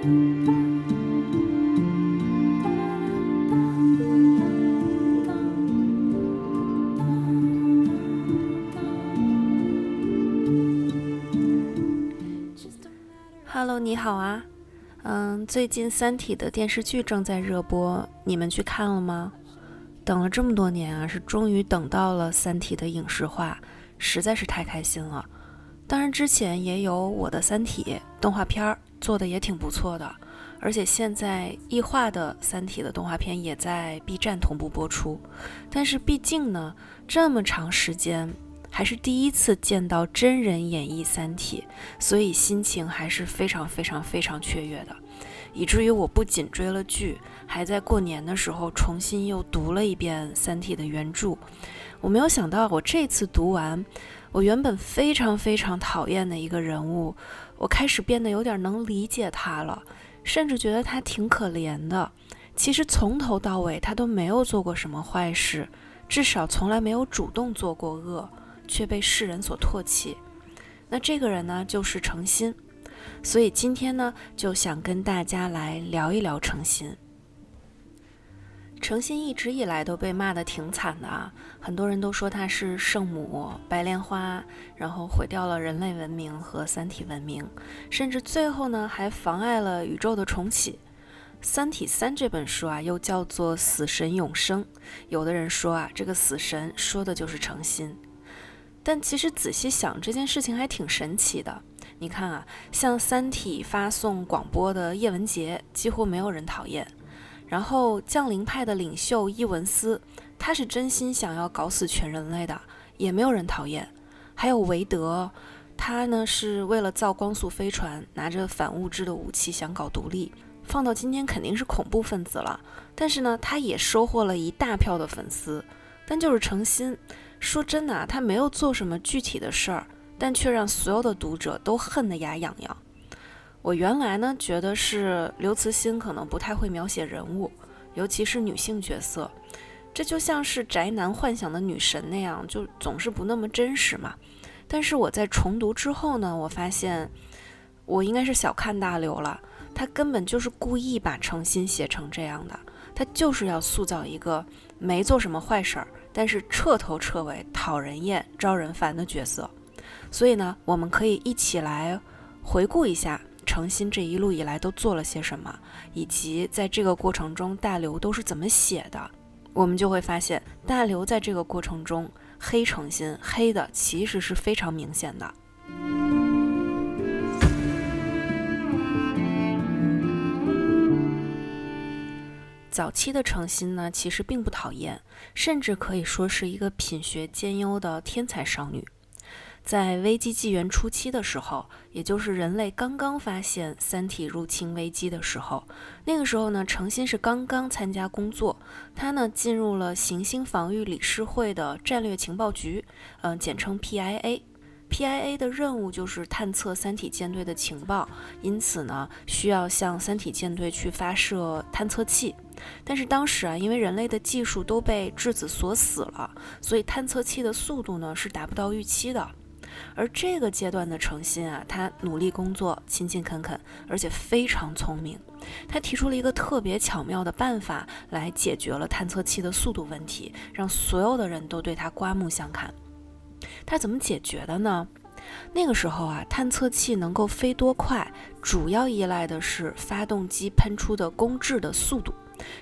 Hello，你好啊。嗯，最近《三体》的电视剧正在热播，你们去看了吗？等了这么多年啊，是终于等到了《三体》的影视化，实在是太开心了。当然，之前也有《我的三体》动画片儿，做的也挺不错的。而且现在异化的《三体》的动画片也在 B 站同步播出。但是毕竟呢，这么长时间。还是第一次见到真人演绎《三体》，所以心情还是非常非常非常雀跃的，以至于我不仅追了剧，还在过年的时候重新又读了一遍《三体》的原著。我没有想到，我这次读完，我原本非常非常讨厌的一个人物，我开始变得有点能理解他了，甚至觉得他挺可怜的。其实从头到尾，他都没有做过什么坏事，至少从来没有主动做过恶。却被世人所唾弃，那这个人呢，就是诚心。所以今天呢，就想跟大家来聊一聊诚心。程心一直以来都被骂得挺惨的啊，很多人都说他是圣母、白莲花，然后毁掉了人类文明和三体文明，甚至最后呢，还妨碍了宇宙的重启。《三体三》这本书啊，又叫做《死神永生》，有的人说啊，这个死神说的就是程心。但其实仔细想，这件事情还挺神奇的。你看啊，向《三体》发送广播的叶文洁，几乎没有人讨厌；然后降临派的领袖伊文斯，他是真心想要搞死全人类的，也没有人讨厌。还有韦德，他呢是为了造光速飞船，拿着反物质的武器想搞独立，放到今天肯定是恐怖分子了。但是呢，他也收获了一大票的粉丝。但就是诚心。说真的，他没有做什么具体的事儿，但却让所有的读者都恨得牙痒痒。我原来呢觉得是刘慈欣可能不太会描写人物，尤其是女性角色，这就像是宅男幻想的女神那样，就总是不那么真实嘛。但是我在重读之后呢，我发现我应该是小看大刘了，他根本就是故意把诚心写成这样的，他就是要塑造一个没做什么坏事儿。但是彻头彻尾讨人厌、招人烦的角色，所以呢，我们可以一起来回顾一下诚心这一路以来都做了些什么，以及在这个过程中大刘都是怎么写的。我们就会发现，大刘在这个过程中黑诚心黑的其实是非常明显的。早期的程心呢，其实并不讨厌，甚至可以说是一个品学兼优的天才少女。在危机纪元初期的时候，也就是人类刚刚发现三体入侵危机的时候，那个时候呢，程心是刚刚参加工作，他呢进入了行星防御理事会的战略情报局，嗯，简称 PIA。PIA 的任务就是探测三体舰队的情报，因此呢，需要向三体舰队去发射探测器。但是当时啊，因为人类的技术都被质子锁死了，所以探测器的速度呢是达不到预期的。而这个阶段的程心啊，他努力工作，勤勤恳恳，而且非常聪明。他提出了一个特别巧妙的办法来解决了探测器的速度问题，让所有的人都对他刮目相看。他怎么解决的呢？那个时候啊，探测器能够飞多快，主要依赖的是发动机喷出的工质的速度。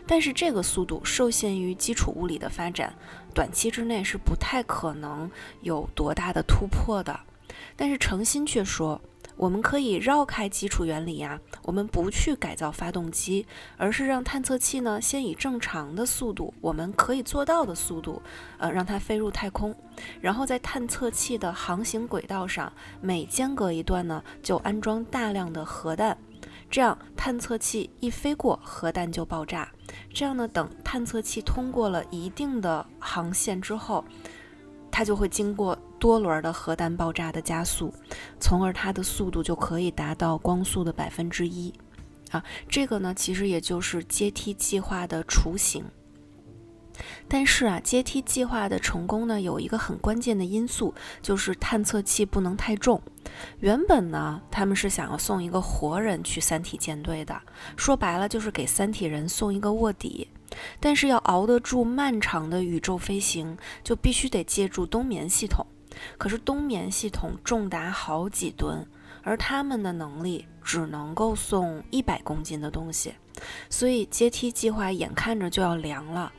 但是这个速度受限于基础物理的发展，短期之内是不太可能有多大的突破的。但是程心却说，我们可以绕开基础原理呀，我们不去改造发动机，而是让探测器呢先以正常的速度，我们可以做到的速度，呃，让它飞入太空，然后在探测器的航行轨道上每间隔一段呢就安装大量的核弹。这样，探测器一飞过，核弹就爆炸。这样呢，等探测器通过了一定的航线之后，它就会经过多轮的核弹爆炸的加速，从而它的速度就可以达到光速的百分之一。啊，这个呢，其实也就是阶梯计划的雏形。但是啊，阶梯计划的成功呢，有一个很关键的因素，就是探测器不能太重。原本呢，他们是想要送一个活人去三体舰队的，说白了就是给三体人送一个卧底。但是要熬得住漫长的宇宙飞行，就必须得借助冬眠系统。可是冬眠系统重达好几吨，而他们的能力只能够送一百公斤的东西，所以阶梯计划眼看着就要凉了。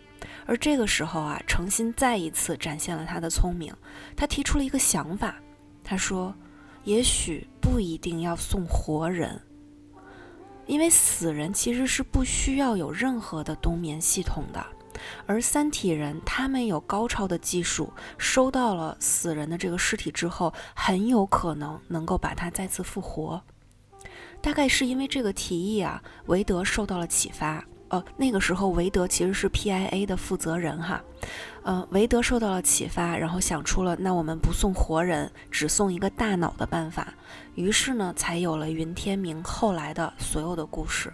而这个时候啊，程心再一次展现了他的聪明，他提出了一个想法。他说：“也许不一定要送活人，因为死人其实是不需要有任何的冬眠系统的。而三体人他们有高超的技术，收到了死人的这个尸体之后，很有可能能够把他再次复活。大概是因为这个提议啊，韦德受到了启发。”哦，那个时候韦德其实是 PIA 的负责人哈，呃，韦德受到了启发，然后想出了那我们不送活人，只送一个大脑的办法，于是呢，才有了云天明后来的所有的故事。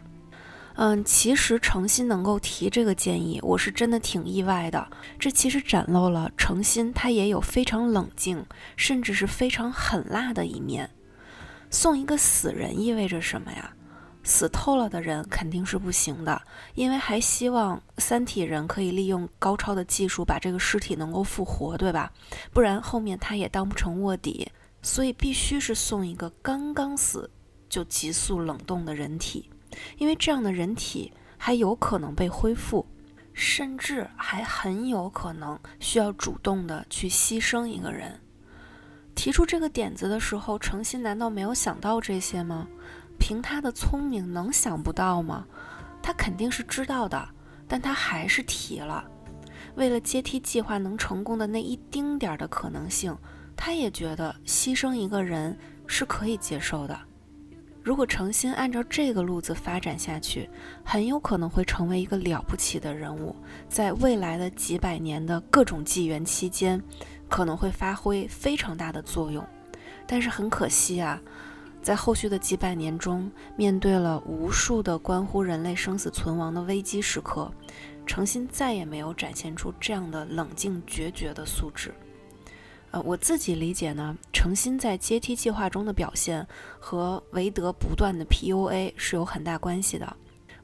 嗯，其实诚心能够提这个建议，我是真的挺意外的。这其实展露了诚心他也有非常冷静，甚至是非常狠辣的一面。送一个死人意味着什么呀？死透了的人肯定是不行的，因为还希望三体人可以利用高超的技术把这个尸体能够复活，对吧？不然后面他也当不成卧底，所以必须是送一个刚刚死就急速冷冻的人体，因为这样的人体还有可能被恢复，甚至还很有可能需要主动的去牺牲一个人。提出这个点子的时候，程心难道没有想到这些吗？凭他的聪明，能想不到吗？他肯定是知道的，但他还是提了。为了阶梯计划能成功的那一丁点儿的可能性，他也觉得牺牲一个人是可以接受的。如果诚心按照这个路子发展下去，很有可能会成为一个了不起的人物，在未来的几百年的各种纪元期间，可能会发挥非常大的作用。但是很可惜啊。在后续的几百年中，面对了无数的关乎人类生死存亡的危机时刻，诚心再也没有展现出这样的冷静决绝的素质。呃，我自己理解呢，诚心在阶梯计划中的表现和韦德不断的 PUA 是有很大关系的。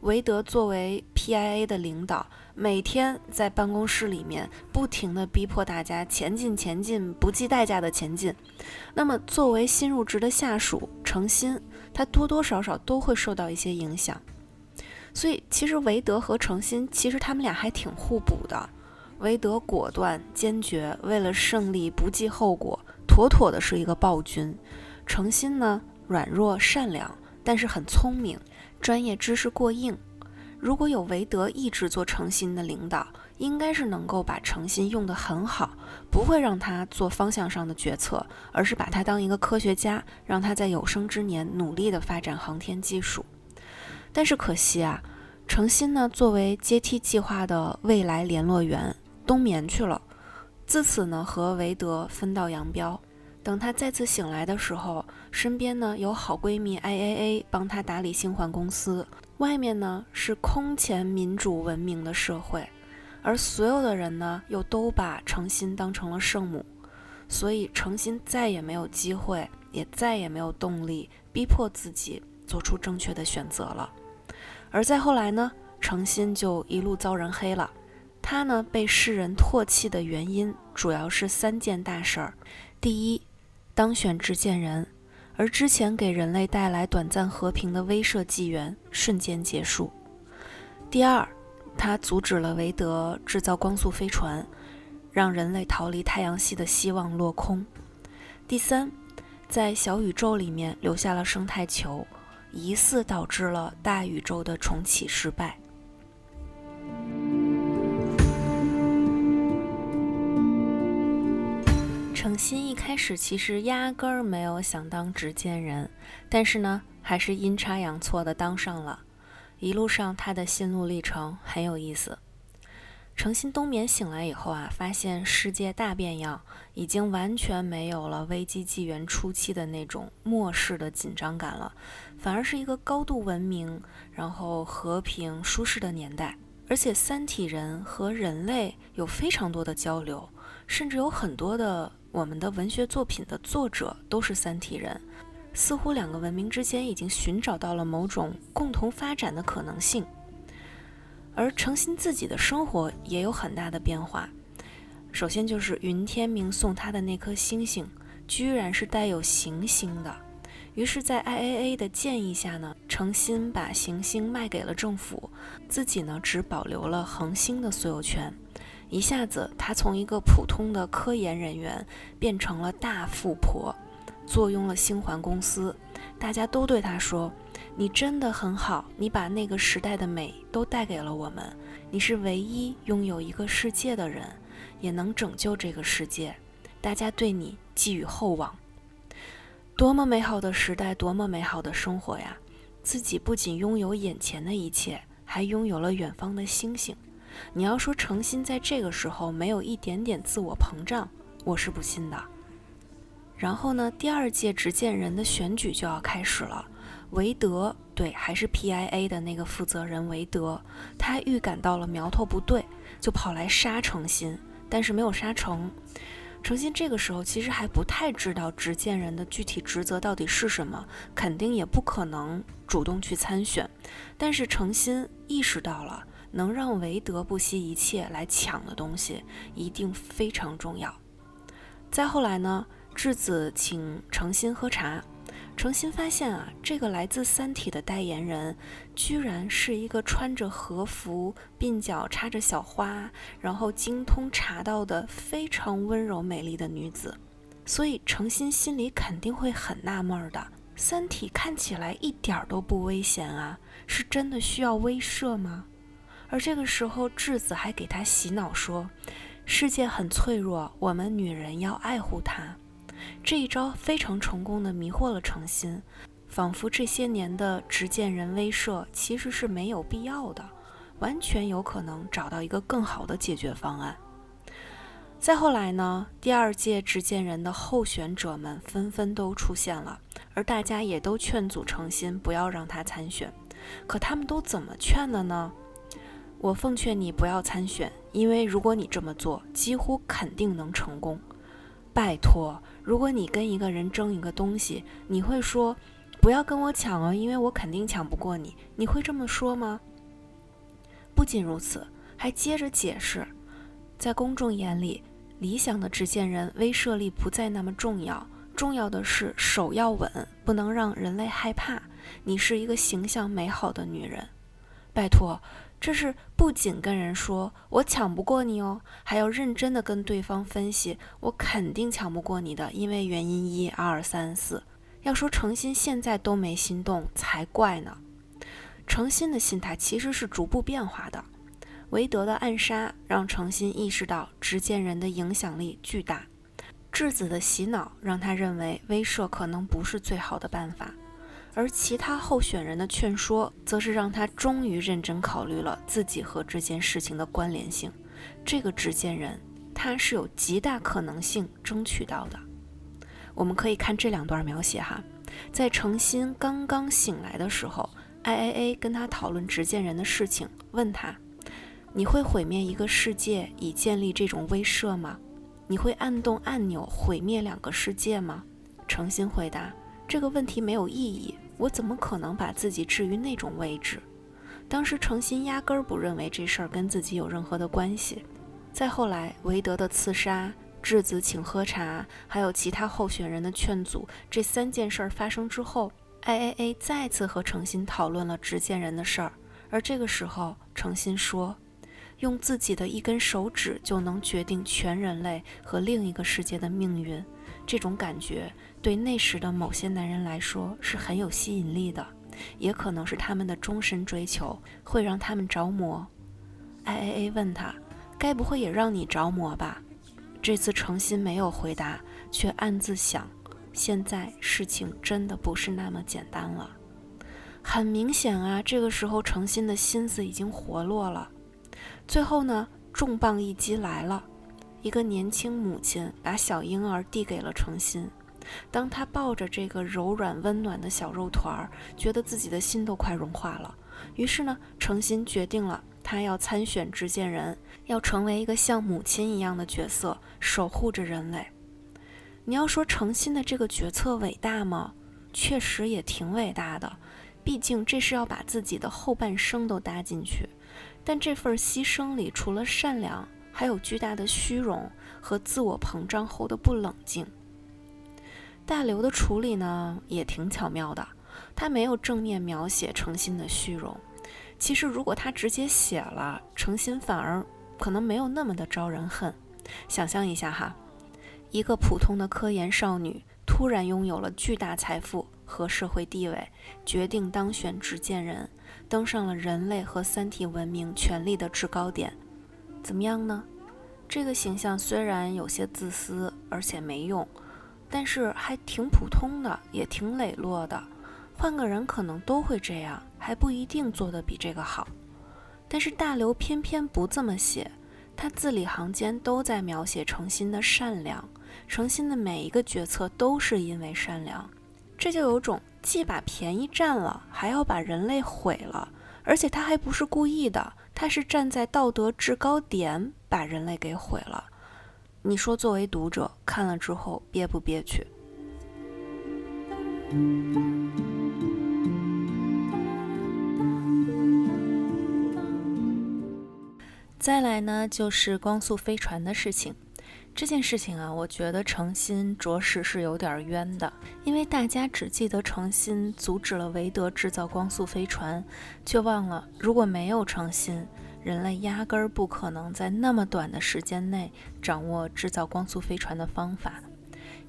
韦德作为 PIA 的领导，每天在办公室里面不停地逼迫大家前进、前进，不计代价的前进。那么，作为新入职的下属诚心，他多多少少都会受到一些影响。所以，其实韦德和诚心，其实他们俩还挺互补的。韦德果断坚决，为了胜利不计后果，妥妥的是一个暴君。诚心呢，软弱善良，但是很聪明。专业知识过硬，如果有韦德一直做诚心的领导，应该是能够把诚心用得很好，不会让他做方向上的决策，而是把他当一个科学家，让他在有生之年努力地发展航天技术。但是可惜啊，诚心呢作为阶梯计划的未来联络员冬眠去了，自此呢和韦德分道扬镳。等他再次醒来的时候，身边呢有好闺蜜 IAA 帮他打理星环公司，外面呢是空前民主文明的社会，而所有的人呢又都把诚心当成了圣母，所以诚心再也没有机会，也再也没有动力逼迫自己做出正确的选择了。而再后来呢，诚心就一路遭人黑了，他呢被世人唾弃的原因主要是三件大事儿，第一。当选执剑人，而之前给人类带来短暂和平的威慑纪元瞬间结束。第二，它阻止了韦德制造光速飞船，让人类逃离太阳系的希望落空。第三，在小宇宙里面留下了生态球，疑似导致了大宇宙的重启失败。程心一开始其实压根儿没有想当执剑人，但是呢，还是阴差阳错的当上了。一路上他的心路历程很有意思。程心冬眠醒来以后啊，发现世界大变样，已经完全没有了危机纪元初期的那种末世的紧张感了，反而是一个高度文明、然后和平舒适的年代。而且三体人和人类有非常多的交流，甚至有很多的我们的文学作品的作者都是三体人。似乎两个文明之间已经寻找到了某种共同发展的可能性，而程心自己的生活也有很大的变化。首先就是云天明送他的那颗星星，居然是带有行星的。于是，在 IAA 的建议下呢，程心把行星卖给了政府，自己呢只保留了恒星的所有权。一下子，他从一个普通的科研人员变成了大富婆。坐拥了星环公司，大家都对他说：“你真的很好，你把那个时代的美都带给了我们。你是唯一拥有一个世界的人，也能拯救这个世界。大家对你寄予厚望。多么美好的时代，多么美好的生活呀！自己不仅拥有眼前的一切，还拥有了远方的星星。你要说诚心在这个时候没有一点点自我膨胀，我是不信的。”然后呢，第二届执剑人的选举就要开始了。韦德，对，还是 PIA 的那个负责人韦德，他预感到了苗头不对，就跑来杀程心，但是没有杀成。程心这个时候其实还不太知道执剑人的具体职责到底是什么，肯定也不可能主动去参选。但是程心意识到了，能让韦德不惜一切来抢的东西，一定非常重要。再后来呢？智子请诚心喝茶，诚心发现啊，这个来自《三体》的代言人，居然是一个穿着和服、鬓角插着小花，然后精通茶道的非常温柔美丽的女子。所以诚心心里肯定会很纳闷的：《三体》看起来一点都不危险啊，是真的需要威慑吗？而这个时候，智子还给他洗脑说：“世界很脆弱，我们女人要爱护它。”这一招非常成功的迷惑了程心，仿佛这些年的执剑人威慑其实是没有必要的，完全有可能找到一个更好的解决方案。再后来呢，第二届执剑人的候选者们纷纷都出现了，而大家也都劝阻程心不要让他参选。可他们都怎么劝的呢？我奉劝你不要参选，因为如果你这么做，几乎肯定能成功。拜托。如果你跟一个人争一个东西，你会说不要跟我抢哦，因为我肯定抢不过你。你会这么说吗？不仅如此，还接着解释，在公众眼里，理想的执剑人威慑力不再那么重要，重要的是手要稳，不能让人类害怕。你是一个形象美好的女人，拜托。这是不仅跟人说我抢不过你哦，还要认真的跟对方分析，我肯定抢不过你的，因为原因一二三四。要说诚心现在都没心动才怪呢。诚心的心态其实是逐步变化的。韦德的暗杀让诚心意识到执剑人的影响力巨大，质子的洗脑让他认为威慑可能不是最好的办法。而其他候选人的劝说，则是让他终于认真考虑了自己和这件事情的关联性。这个执剑人，他是有极大可能性争取到的。我们可以看这两段描写哈，在程心刚刚醒来的时候，IAA 跟他讨论执剑人的事情，问他：“你会毁灭一个世界以建立这种威慑吗？你会按动按钮毁灭两个世界吗？”程心回答。这个问题没有意义，我怎么可能把自己置于那种位置？当时程心压根儿不认为这事儿跟自己有任何的关系。再后来，韦德的刺杀、质子请喝茶，还有其他候选人的劝阻，这三件事儿发生之后，IAA 再次和程心讨论了执剑人的事儿。而这个时候，程心说：“用自己的一根手指就能决定全人类和另一个世界的命运。”这种感觉对那时的某些男人来说是很有吸引力的，也可能是他们的终身追求，会让他们着魔。I A A 问他：“该不会也让你着魔吧？”这次诚心没有回答，却暗自想：现在事情真的不是那么简单了。很明显啊，这个时候诚心的心思已经活络了。最后呢，重磅一击来了。一个年轻母亲把小婴儿递给了程心，当他抱着这个柔软温暖的小肉团儿，觉得自己的心都快融化了。于是呢，程心决定了，他要参选执剑人，要成为一个像母亲一样的角色，守护着人类。你要说诚心的这个决策伟大吗？确实也挺伟大的，毕竟这是要把自己的后半生都搭进去。但这份牺牲里，除了善良，还有巨大的虚荣和自我膨胀后的不冷静。大刘的处理呢，也挺巧妙的，他没有正面描写诚心的虚荣。其实，如果他直接写了，诚心反而可能没有那么的招人恨。想象一下哈。一个普通的科研少女突然拥有了巨大财富和社会地位，决定当选执剑人，登上了人类和三体文明权力的制高点。怎么样呢？这个形象虽然有些自私，而且没用，但是还挺普通的，也挺磊落的。换个人可能都会这样，还不一定做得比这个好。但是大刘偏偏不这么写，他字里行间都在描写诚心的善良。诚心的每一个决策都是因为善良，这就有种既把便宜占了，还要把人类毁了，而且他还不是故意的，他是站在道德制高点把人类给毁了。你说作为读者看了之后憋不憋屈？再来呢，就是光速飞船的事情。这件事情啊，我觉得诚心着实是有点冤的，因为大家只记得诚心阻止了韦德制造光速飞船，却忘了如果没有诚心，人类压根儿不可能在那么短的时间内掌握制造光速飞船的方法，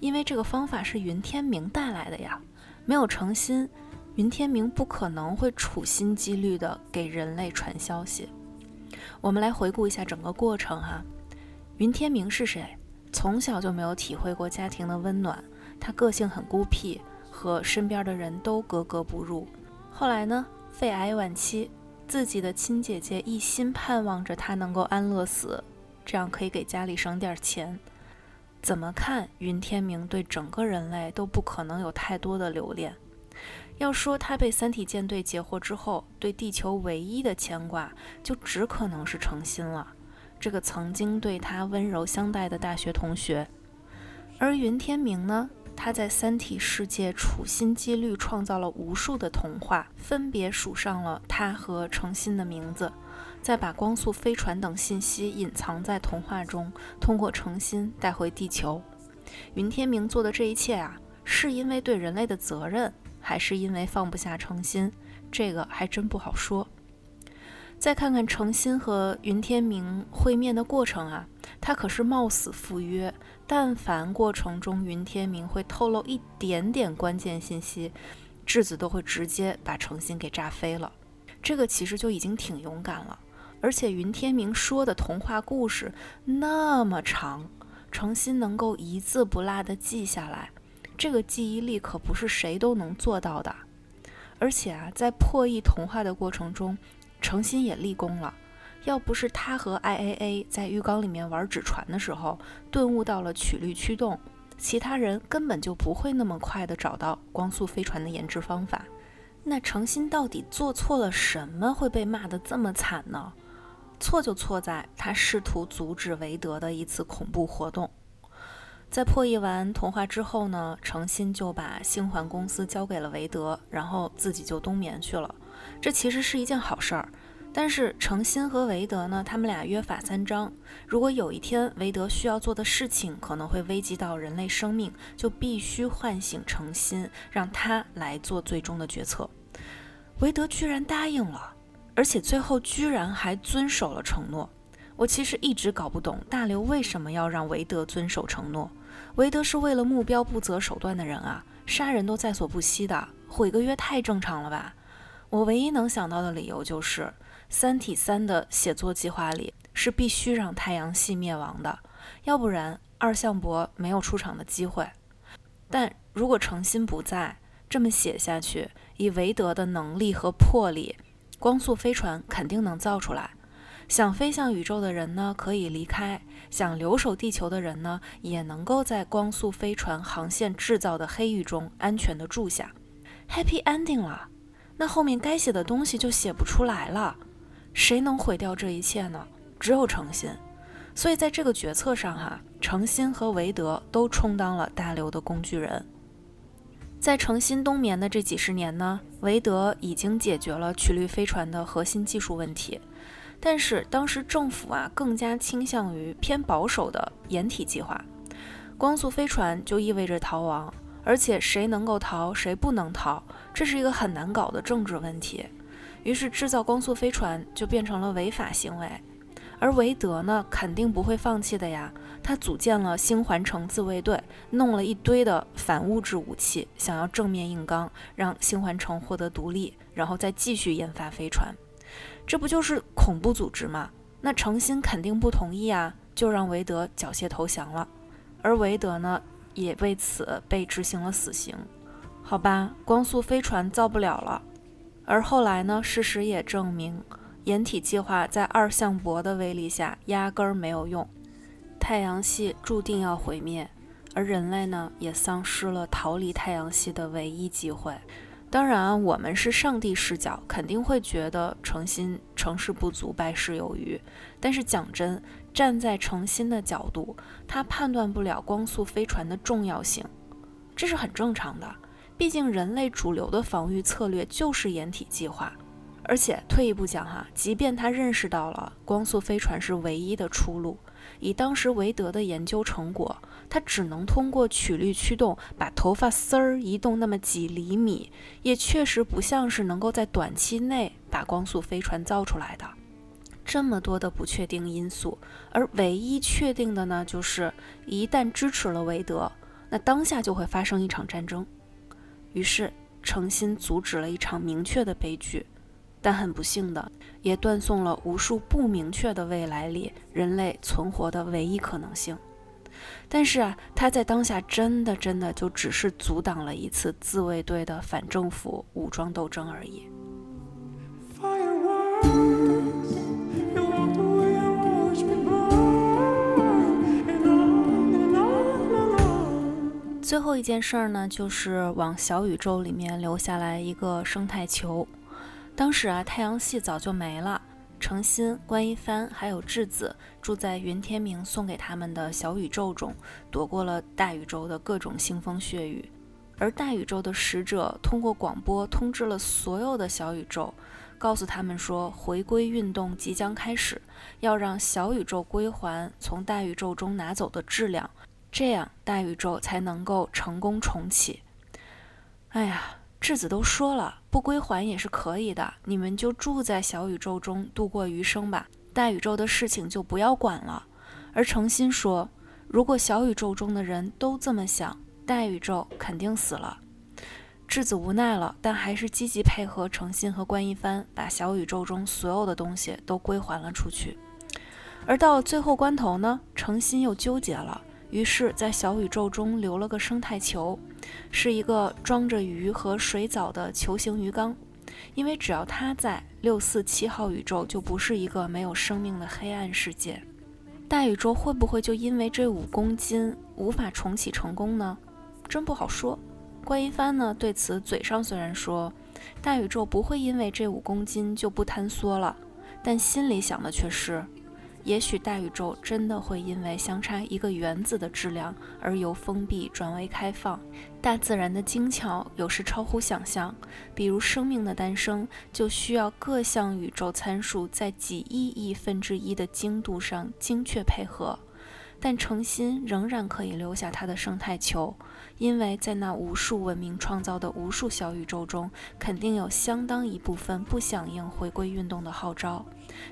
因为这个方法是云天明带来的呀。没有诚心，云天明不可能会处心积虑地给人类传消息。我们来回顾一下整个过程哈，云天明是谁？从小就没有体会过家庭的温暖，他个性很孤僻，和身边的人都格格不入。后来呢，肺癌晚期，自己的亲姐姐一心盼望着他能够安乐死，这样可以给家里省点钱。怎么看，云天明对整个人类都不可能有太多的留恋。要说他被三体舰队截获之后，对地球唯一的牵挂，就只可能是诚心了。这个曾经对他温柔相待的大学同学，而云天明呢？他在三体世界处心积虑创造了无数的童话，分别署上了他和诚心的名字，再把光速飞船等信息隐藏在童话中，通过诚心带回地球。云天明做的这一切啊，是因为对人类的责任，还是因为放不下诚心？这个还真不好说。再看看诚心和云天明会面的过程啊，他可是冒死赴约。但凡过程中云天明会透露一点点关键信息，质子都会直接把诚心给炸飞了。这个其实就已经挺勇敢了。而且云天明说的童话故事那么长，诚心能够一字不落的记下来，这个记忆力可不是谁都能做到的。而且啊，在破译童话的过程中，诚心也立功了，要不是他和 IAA 在浴缸里面玩纸船的时候顿悟到了曲率驱动，其他人根本就不会那么快的找到光速飞船的研制方法。那诚心到底做错了什么，会被骂得这么惨呢？错就错在他试图阻止韦德的一次恐怖活动。在破译完童话之后呢，诚心就把星环公司交给了韦德，然后自己就冬眠去了。这其实是一件好事儿，但是诚心和韦德呢，他们俩约法三章：如果有一天韦德需要做的事情可能会危及到人类生命，就必须唤醒诚心，让他来做最终的决策。韦德居然答应了，而且最后居然还遵守了承诺。我其实一直搞不懂大刘为什么要让韦德遵守承诺。韦德是为了目标不择手段的人啊，杀人都在所不惜的，毁个约太正常了吧？我唯一能想到的理由就是《三体三》的写作计划里是必须让太阳系灭亡的，要不然二向箔没有出场的机会。但如果诚心不在，这么写下去，以韦德的能力和魄力，光速飞船肯定能造出来。想飞向宇宙的人呢，可以离开；想留守地球的人呢，也能够在光速飞船航线制造的黑域中安全的住下。Happy ending 了。那后面该写的东西就写不出来了，谁能毁掉这一切呢？只有诚心。所以在这个决策上，哈，诚心和韦德都充当了大刘的工具人。在诚心冬眠的这几十年呢，韦德已经解决了曲率飞船的核心技术问题，但是当时政府啊更加倾向于偏保守的掩体计划。光速飞船就意味着逃亡，而且谁能够逃，谁不能逃，这是一个很难搞的政治问题。于是制造光速飞船就变成了违法行为。而韦德呢，肯定不会放弃的呀。他组建了星环城自卫队，弄了一堆的反物质武器，想要正面硬刚，让星环城获得独立，然后再继续研发飞船。这不就是恐怖组织吗？那诚心肯定不同意啊，就让韦德缴械投降了。而韦德呢，也为此被执行了死刑。好吧，光速飞船造不了了。而后来呢，事实也证明。掩体计划在二向箔的威力下压根儿没有用，太阳系注定要毁灭，而人类呢也丧失了逃离太阳系的唯一机会。当然，我们是上帝视角，肯定会觉得诚心成事不足败事有余。但是讲真，站在诚心的角度，他判断不了光速飞船的重要性，这是很正常的。毕竟人类主流的防御策略就是掩体计划。而且退一步讲哈，即便他认识到了光速飞船是唯一的出路，以当时韦德的研究成果，他只能通过曲率驱动把头发丝儿移动那么几厘米，也确实不像是能够在短期内把光速飞船造出来的。这么多的不确定因素，而唯一确定的呢，就是一旦支持了韦德，那当下就会发生一场战争。于是诚心阻止了一场明确的悲剧。但很不幸的，也断送了无数不明确的未来里人类存活的唯一可能性。但是啊，他在当下真的真的就只是阻挡了一次自卫队的反政府武装斗争而已。最后一件事儿呢，就是往小宇宙里面留下来一个生态球。当时啊，太阳系早就没了。程心、关一帆还有质子住在云天明送给他们的小宇宙中，躲过了大宇宙的各种腥风血雨。而大宇宙的使者通过广播通知了所有的小宇宙，告诉他们说，回归运动即将开始，要让小宇宙归还从大宇宙中拿走的质量，这样大宇宙才能够成功重启。哎呀！质子都说了，不归还也是可以的，你们就住在小宇宙中度过余生吧，大宇宙的事情就不要管了。而诚心说，如果小宇宙中的人都这么想，大宇宙肯定死了。质子无奈了，但还是积极配合诚心和关一帆，把小宇宙中所有的东西都归还了出去。而到了最后关头呢，诚心又纠结了。于是，在小宇宙中留了个生态球，是一个装着鱼和水藻的球形鱼缸。因为只要它在，六四七号宇宙就不是一个没有生命的黑暗世界。大宇宙会不会就因为这五公斤无法重启成功呢？真不好说。关一帆呢，对此嘴上虽然说大宇宙不会因为这五公斤就不坍缩了，但心里想的却是。也许大宇宙真的会因为相差一个原子的质量而由封闭转为开放。大自然的精巧有时超乎想象，比如生命的诞生就需要各项宇宙参数在几亿亿分之一的精度上精确配合。但诚心仍然可以留下它的生态球，因为在那无数文明创造的无数小宇宙中，肯定有相当一部分不响应回归运动的号召，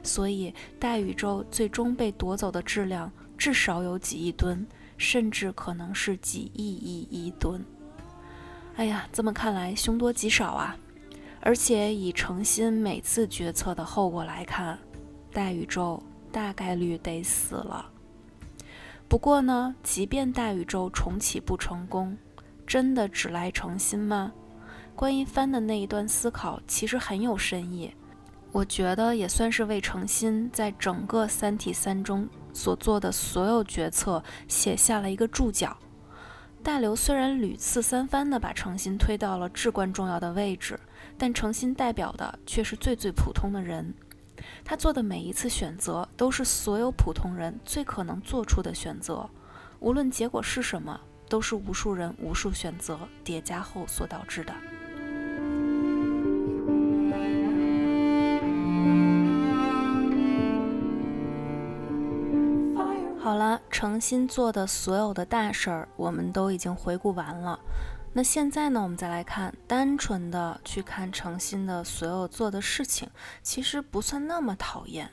所以大宇宙最终被夺走的质量至少有几亿吨，甚至可能是几亿亿亿吨。哎呀，这么看来凶多吉少啊！而且以诚心每次决策的后果来看，大宇宙大概率得死了。不过呢，即便大宇宙重启不成功，真的只赖诚心吗？关一帆的那一段思考其实很有深意，我觉得也算是为诚心在整个《三体三》中所做的所有决策写下了一个注脚。大刘虽然屡次三番地把诚心推到了至关重要的位置，但诚心代表的却是最最普通的人。他做的每一次选择，都是所有普通人最可能做出的选择，无论结果是什么，都是无数人无数选择叠加后所导致的。好了，诚心做的所有的大事儿，我们都已经回顾完了。那现在呢，我们再来看，单纯的去看诚心的所有做的事情，其实不算那么讨厌。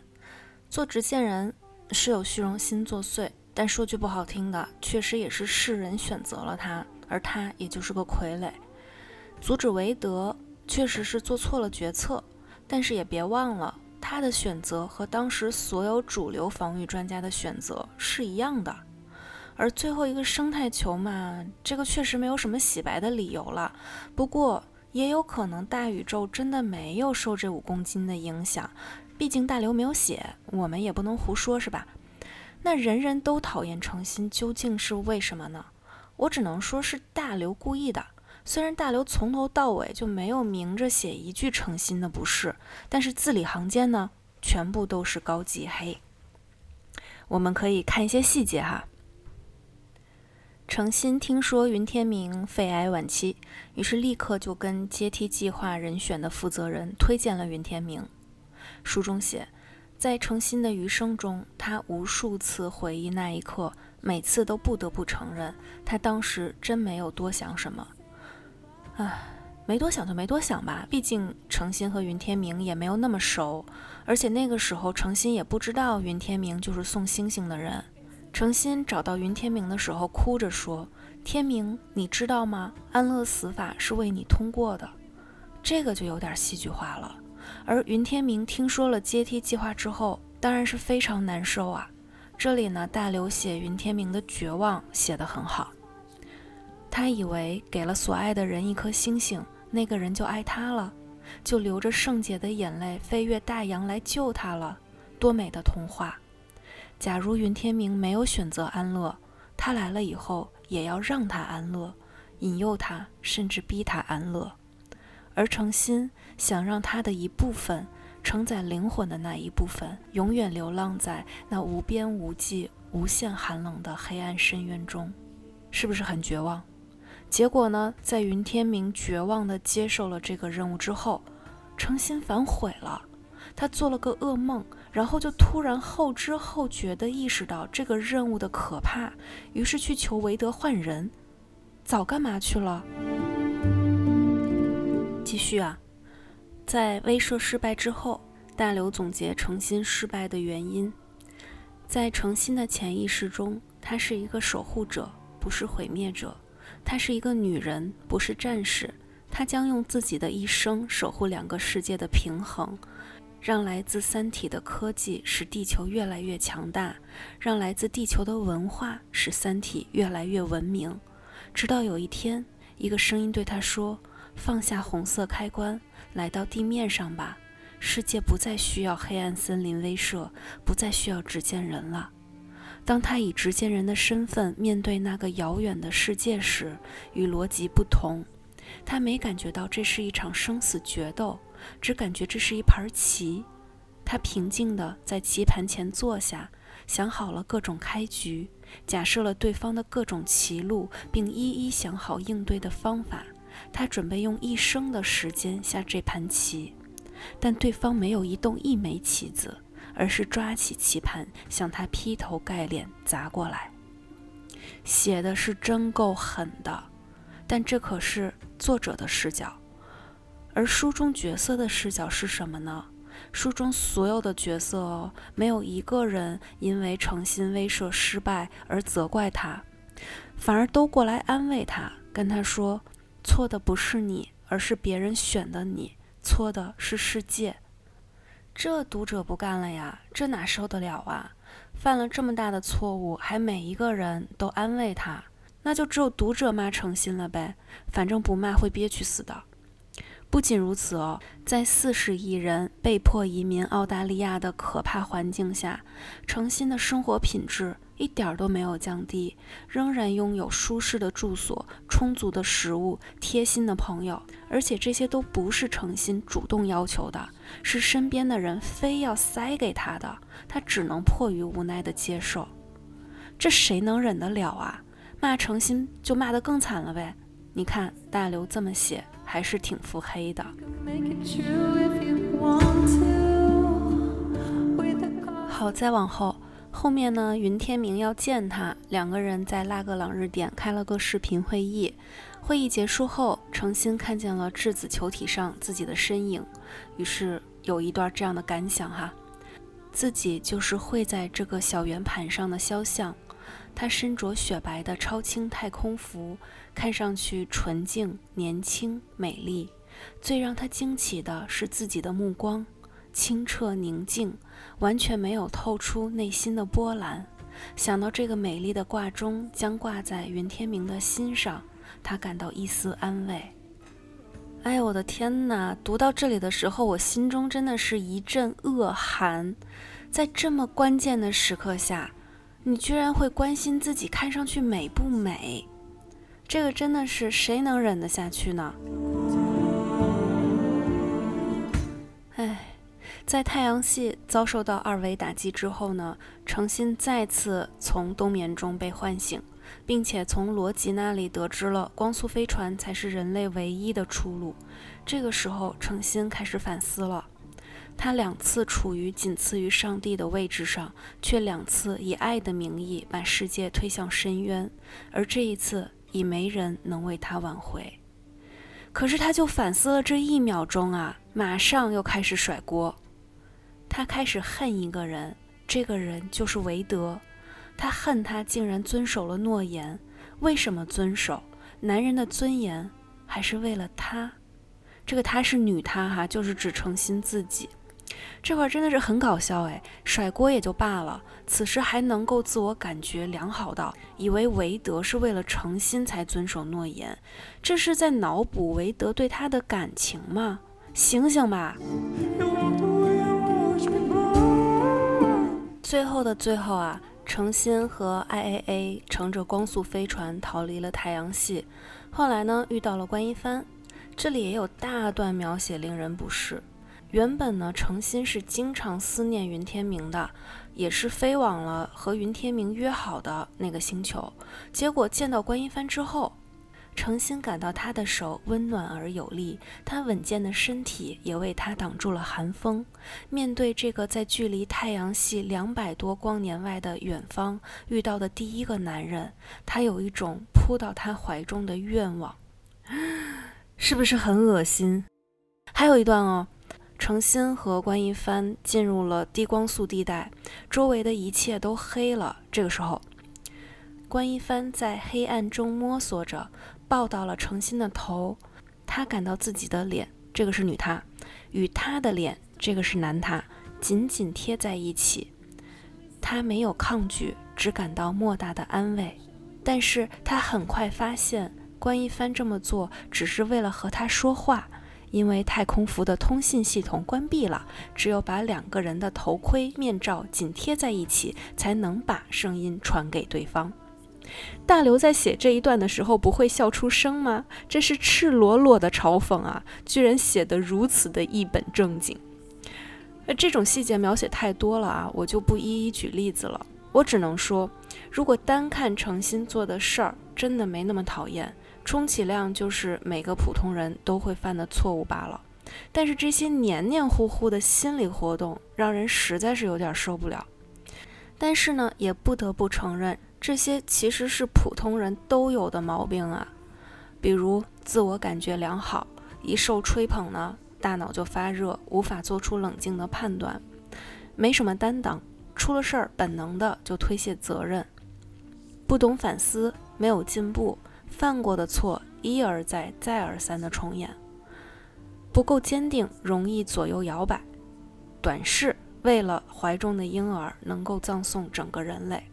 做执剑人是有虚荣心作祟，但说句不好听的，确实也是世人选择了他，而他也就是个傀儡。阻止韦德确实是做错了决策，但是也别忘了。他的选择和当时所有主流防御专家的选择是一样的，而最后一个生态球嘛，这个确实没有什么洗白的理由了。不过也有可能大宇宙真的没有受这五公斤的影响，毕竟大刘没有写，我们也不能胡说，是吧？那人人都讨厌诚心，究竟是为什么呢？我只能说是大刘故意的。虽然大刘从头到尾就没有明着写一句诚心的不是，但是字里行间呢，全部都是高级黑。我们可以看一些细节哈。诚心听说云天明肺癌晚期，于是立刻就跟阶梯计划人选的负责人推荐了云天明。书中写，在诚心的余生中，他无数次回忆那一刻，每次都不得不承认，他当时真没有多想什么。唉，没多想就没多想吧，毕竟程心和云天明也没有那么熟，而且那个时候程心也不知道云天明就是送星星的人。程心找到云天明的时候，哭着说：“天明，你知道吗？安乐死法是为你通过的。”这个就有点戏剧化了。而云天明听说了阶梯计划之后，当然是非常难受啊。这里呢，大刘写云天明的绝望写得很好。他以为给了所爱的人一颗星星，那个人就爱他了，就流着圣洁的眼泪飞越大洋来救他了。多美的童话！假如云天明没有选择安乐，他来了以后也要让他安乐，引诱他，甚至逼他安乐。而诚心想让他的一部分承载灵魂的那一部分，永远流浪在那无边无际、无限寒冷的黑暗深渊中，是不是很绝望？结果呢，在云天明绝望地接受了这个任务之后，诚心反悔了。他做了个噩梦，然后就突然后知后觉地意识到这个任务的可怕，于是去求韦德换人。早干嘛去了？继续啊，在威慑失败之后，大刘总结诚心失败的原因，在诚心的潜意识中，他是一个守护者，不是毁灭者。她是一个女人，不是战士。她将用自己的一生守护两个世界的平衡，让来自三体的科技使地球越来越强大，让来自地球的文化使三体越来越文明。直到有一天，一个声音对她说：“放下红色开关，来到地面上吧。世界不再需要黑暗森林威慑，不再需要执剑人了。”当他以执剑人的身份面对那个遥远的世界时，与罗辑不同，他没感觉到这是一场生死决斗，只感觉这是一盘棋。他平静地在棋盘前坐下，想好了各种开局，假设了对方的各种棋路，并一一想好应对的方法。他准备用一生的时间下这盘棋，但对方没有移动一枚棋子。而是抓起棋盘向他劈头盖脸砸过来，写的是真够狠的，但这可是作者的视角，而书中角色的视角是什么呢？书中所有的角色哦，没有一个人因为诚心威慑失败而责怪他，反而都过来安慰他，跟他说：“错的不是你，而是别人选的你，错的是世界。”这读者不干了呀，这哪受得了啊！犯了这么大的错误，还每一个人都安慰他，那就只有读者骂诚心了呗。反正不骂会憋屈死的。不仅如此哦，在四十亿人被迫移民澳大利亚的可怕环境下，诚心的生活品质一点都没有降低，仍然拥有舒适的住所、充足的食物、贴心的朋友，而且这些都不是诚心主动要求的，是身边的人非要塞给他的，他只能迫于无奈的接受。这谁能忍得了啊？骂诚心就骂得更惨了呗。你看大刘这么写，还是挺腹黑的。好，再往后。后面呢，云天明要见他，两个人在拉格朗日点开了个视频会议。会议结束后，程心看见了质子球体上自己的身影，于是有一段这样的感想哈：自己就是绘在这个小圆盘上的肖像。他身着雪白的超轻太空服，看上去纯净、年轻、美丽。最让他惊奇的是自己的目光。清澈宁静，完全没有透出内心的波澜。想到这个美丽的挂钟将挂在云天明的心上，他感到一丝安慰。哎呀，我的天哪！读到这里的时候，我心中真的是一阵恶寒。在这么关键的时刻下，你居然会关心自己看上去美不美？这个真的是谁能忍得下去呢？在太阳系遭受到二维打击之后呢，诚心再次从冬眠中被唤醒，并且从罗辑那里得知了光速飞船才是人类唯一的出路。这个时候，诚心开始反思了。他两次处于仅次于上帝的位置上，却两次以爱的名义把世界推向深渊，而这一次已没人能为他挽回。可是，他就反思了这一秒钟啊，马上又开始甩锅。他开始恨一个人，这个人就是韦德。他恨他竟然遵守了诺言。为什么遵守？男人的尊严，还是为了他？这个他是女他哈，就是指诚心自己。这块真的是很搞笑哎，甩锅也就罢了，此时还能够自我感觉良好到以为韦德是为了诚心才遵守诺言，这是在脑补韦德对他的感情吗？醒醒吧！最后的最后啊，程心和 IAA 乘着光速飞船逃离了太阳系。后来呢，遇到了观音帆，这里也有大段描写令人不适。原本呢，程心是经常思念云天明的，也是飞往了和云天明约好的那个星球。结果见到观音帆之后。诚心感到他的手温暖而有力，他稳健的身体也为他挡住了寒风。面对这个在距离太阳系两百多光年外的远方遇到的第一个男人，他有一种扑到他怀中的愿望，是不是很恶心？还有一段哦，诚心和关一帆进入了低光速地带，周围的一切都黑了。这个时候，关一帆在黑暗中摸索着。抱到了诚心的头，他感到自己的脸，这个是女他，与他的脸，这个是男他，紧紧贴在一起。他没有抗拒，只感到莫大的安慰。但是他很快发现，关一帆这么做只是为了和他说话，因为太空服的通信系统关闭了，只有把两个人的头盔面罩紧贴在一起，才能把声音传给对方。大刘在写这一段的时候不会笑出声吗？这是赤裸裸的嘲讽啊！居然写得如此的一本正经。那这种细节描写太多了啊，我就不一一举例子了。我只能说，如果单看诚心做的事儿，真的没那么讨厌，充其量就是每个普通人都会犯的错误罢了。但是这些黏黏糊糊的心理活动，让人实在是有点受不了。但是呢，也不得不承认。这些其实是普通人都有的毛病啊，比如自我感觉良好，一受吹捧呢，大脑就发热，无法做出冷静的判断，没什么担当，出了事儿本能的就推卸责任，不懂反思，没有进步，犯过的错一而再再而三的重演，不够坚定，容易左右摇摆，短视，为了怀中的婴儿能够葬送整个人类。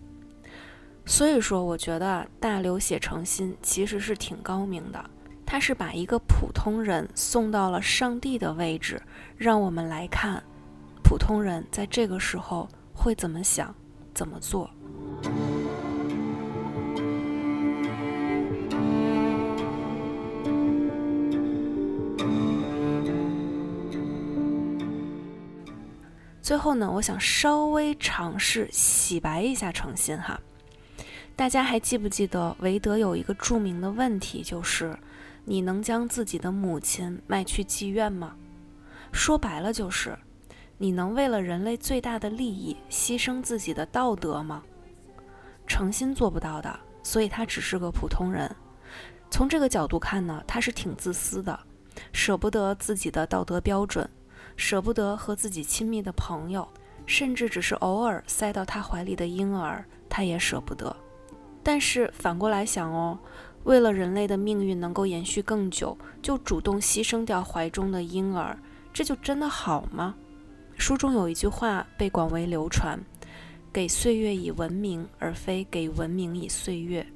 所以说，我觉得大刘写诚心其实是挺高明的。他是把一个普通人送到了上帝的位置，让我们来看普通人在这个时候会怎么想、怎么做。最后呢，我想稍微尝试洗白一下诚心哈。大家还记不记得韦德有一个著名的问题，就是你能将自己的母亲卖去妓院吗？说白了就是，你能为了人类最大的利益牺牲自己的道德吗？诚心做不到的，所以他只是个普通人。从这个角度看呢，他是挺自私的，舍不得自己的道德标准。舍不得和自己亲密的朋友，甚至只是偶尔塞到他怀里的婴儿，他也舍不得。但是反过来想哦，为了人类的命运能够延续更久，就主动牺牲掉怀中的婴儿，这就真的好吗？书中有一句话被广为流传：“给岁月以文明，而非给文明以岁月。”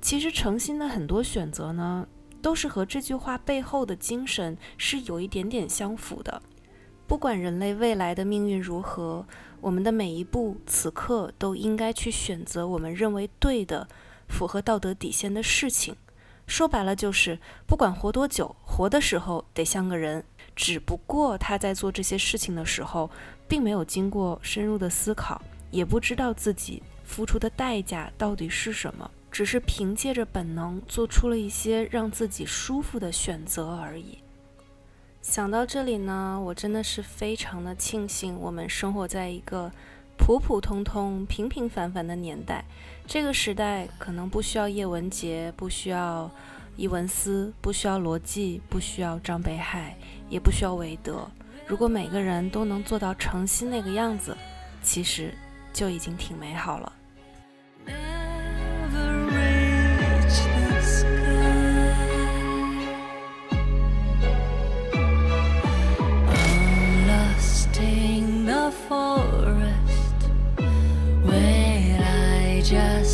其实诚心的很多选择呢，都是和这句话背后的精神是有一点点相符的。不管人类未来的命运如何，我们的每一步此刻都应该去选择我们认为对的、符合道德底线的事情。说白了就是，不管活多久，活的时候得像个人。只不过他在做这些事情的时候，并没有经过深入的思考，也不知道自己付出的代价到底是什么，只是凭借着本能做出了一些让自己舒服的选择而已。想到这里呢，我真的是非常的庆幸，我们生活在一个普普通通、平平凡凡的年代。这个时代可能不需要叶文洁，不需要伊文斯，不需要罗辑，不需要张北海，也不需要韦德。如果每个人都能做到诚心那个样子，其实就已经挺美好了。forest. I just